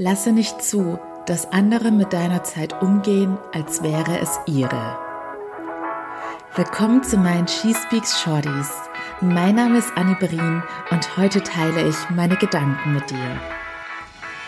Lasse nicht zu, dass andere mit deiner Zeit umgehen, als wäre es ihre. Willkommen zu meinen She Speaks Shorties. Mein Name ist Annie Berin und heute teile ich meine Gedanken mit dir.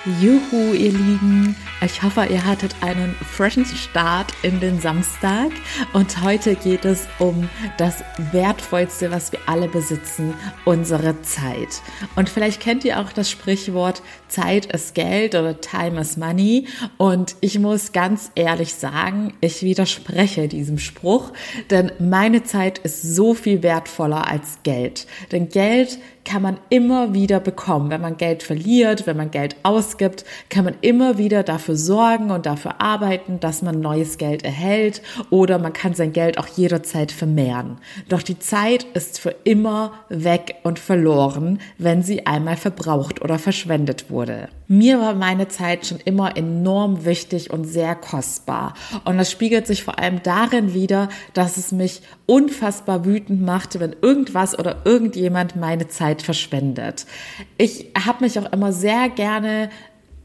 Juhu, ihr Lieben! Ich hoffe, ihr hattet einen freshen Start in den Samstag und heute geht es um das Wertvollste, was wir alle besitzen, unsere Zeit. Und vielleicht kennt ihr auch das Sprichwort Zeit ist Geld oder Time is Money und ich muss ganz ehrlich sagen, ich widerspreche diesem Spruch, denn meine Zeit ist so viel wertvoller als Geld. Denn Geld kann man immer wieder bekommen. Wenn man Geld verliert, wenn man Geld ausgibt, kann man immer wieder dafür sorgen und dafür arbeiten, dass man neues Geld erhält oder man kann sein Geld auch jederzeit vermehren. Doch die Zeit ist für immer weg und verloren, wenn sie einmal verbraucht oder verschwendet wurde. Mir war meine Zeit schon immer enorm wichtig und sehr kostbar. Und das spiegelt sich vor allem darin wieder, dass es mich unfassbar wütend macht, wenn irgendwas oder irgendjemand meine Zeit verschwendet. Ich habe mich auch immer sehr gerne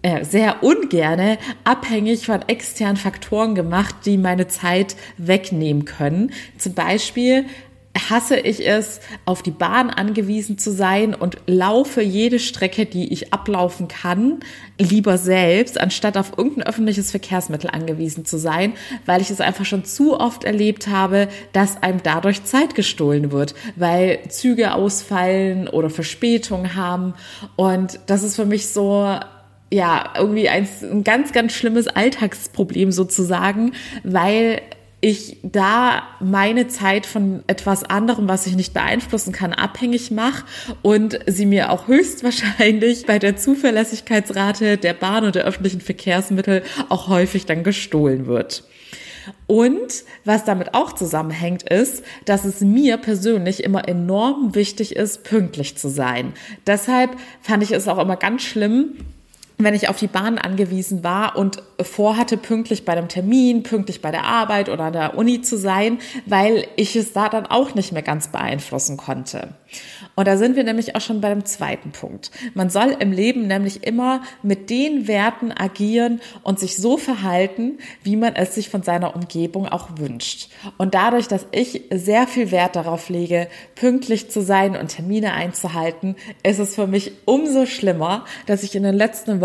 äh, sehr ungerne abhängig von externen Faktoren gemacht, die meine Zeit wegnehmen können. Zum Beispiel hasse ich es, auf die Bahn angewiesen zu sein und laufe jede Strecke, die ich ablaufen kann, lieber selbst, anstatt auf irgendein öffentliches Verkehrsmittel angewiesen zu sein, weil ich es einfach schon zu oft erlebt habe, dass einem dadurch Zeit gestohlen wird, weil Züge ausfallen oder Verspätung haben. Und das ist für mich so ja, irgendwie ein, ein ganz, ganz schlimmes Alltagsproblem sozusagen, weil ich da meine Zeit von etwas anderem, was ich nicht beeinflussen kann, abhängig mache und sie mir auch höchstwahrscheinlich bei der Zuverlässigkeitsrate der Bahn und der öffentlichen Verkehrsmittel auch häufig dann gestohlen wird. Und was damit auch zusammenhängt, ist, dass es mir persönlich immer enorm wichtig ist, pünktlich zu sein. Deshalb fand ich es auch immer ganz schlimm, wenn ich auf die Bahn angewiesen war und vorhatte, pünktlich bei einem Termin, pünktlich bei der Arbeit oder der Uni zu sein, weil ich es da dann auch nicht mehr ganz beeinflussen konnte. Und da sind wir nämlich auch schon bei dem zweiten Punkt. Man soll im Leben nämlich immer mit den Werten agieren und sich so verhalten, wie man es sich von seiner Umgebung auch wünscht. Und dadurch, dass ich sehr viel Wert darauf lege, pünktlich zu sein und Termine einzuhalten, ist es für mich umso schlimmer, dass ich in den letzten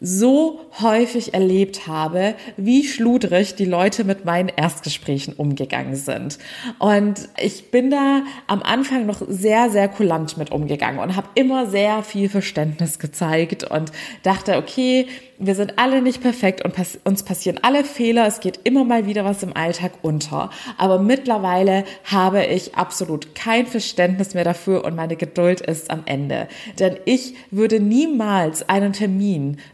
so häufig erlebt habe, wie schludrig die Leute mit meinen Erstgesprächen umgegangen sind. Und ich bin da am Anfang noch sehr, sehr kulant mit umgegangen und habe immer sehr viel Verständnis gezeigt und dachte, okay, wir sind alle nicht perfekt und pass uns passieren alle Fehler. Es geht immer mal wieder was im Alltag unter. Aber mittlerweile habe ich absolut kein Verständnis mehr dafür und meine Geduld ist am Ende. Denn ich würde niemals einen Termin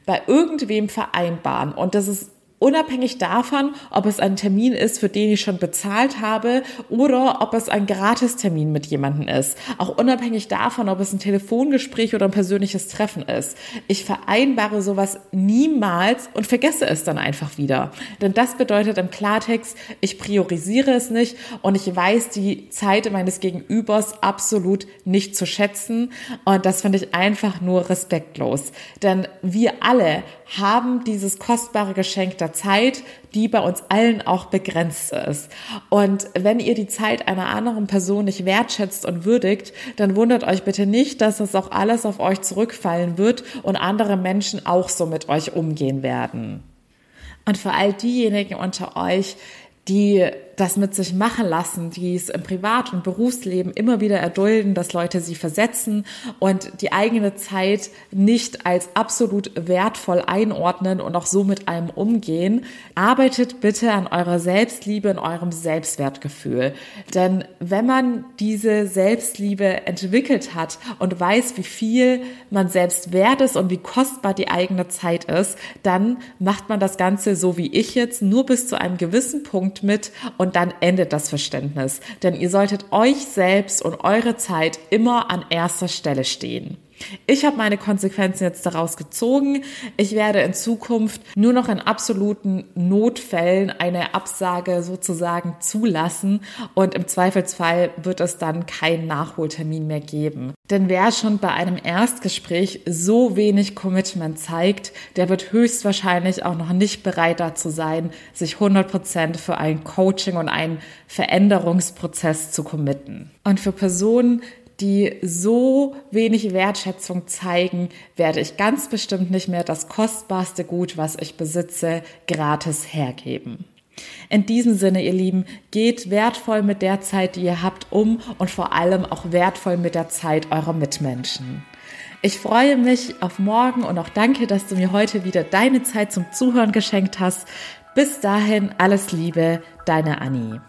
bei irgendwem vereinbaren. Und das ist unabhängig davon, ob es ein Termin ist, für den ich schon bezahlt habe oder ob es ein Gratistermin mit jemandem ist. Auch unabhängig davon, ob es ein Telefongespräch oder ein persönliches Treffen ist. Ich vereinbare sowas niemals und vergesse es dann einfach wieder. Denn das bedeutet im Klartext, ich priorisiere es nicht und ich weiß die Zeit meines Gegenübers absolut nicht zu schätzen. Und das finde ich einfach nur respektlos. Denn wir alle haben dieses kostbare Geschenk der Zeit, die bei uns allen auch begrenzt ist. Und wenn ihr die Zeit einer anderen Person nicht wertschätzt und würdigt, dann wundert euch bitte nicht, dass das auch alles auf euch zurückfallen wird und andere Menschen auch so mit euch umgehen werden. Und für all diejenigen unter euch, die das mit sich machen lassen, die es im Privat- und Berufsleben immer wieder erdulden, dass Leute sie versetzen und die eigene Zeit nicht als absolut wertvoll einordnen und auch so mit einem umgehen. Arbeitet bitte an eurer Selbstliebe und eurem Selbstwertgefühl. Denn wenn man diese Selbstliebe entwickelt hat und weiß, wie viel man selbst wert ist und wie kostbar die eigene Zeit ist, dann macht man das Ganze so wie ich jetzt nur bis zu einem gewissen Punkt mit und dann endet das Verständnis. Denn ihr solltet euch selbst und eure Zeit immer an erster Stelle stehen. Ich habe meine Konsequenzen jetzt daraus gezogen. Ich werde in Zukunft nur noch in absoluten Notfällen eine Absage sozusagen zulassen und im Zweifelsfall wird es dann keinen Nachholtermin mehr geben. Denn wer schon bei einem Erstgespräch so wenig Commitment zeigt, der wird höchstwahrscheinlich auch noch nicht bereit dazu sein, sich 100% für ein Coaching und einen Veränderungsprozess zu committen. Und für Personen, die so wenig Wertschätzung zeigen, werde ich ganz bestimmt nicht mehr das kostbarste Gut, was ich besitze, gratis hergeben. In diesem Sinne, ihr Lieben, geht wertvoll mit der Zeit, die ihr habt, um und vor allem auch wertvoll mit der Zeit eurer Mitmenschen. Ich freue mich auf morgen und auch danke, dass du mir heute wieder deine Zeit zum Zuhören geschenkt hast. Bis dahin alles Liebe, deine Annie.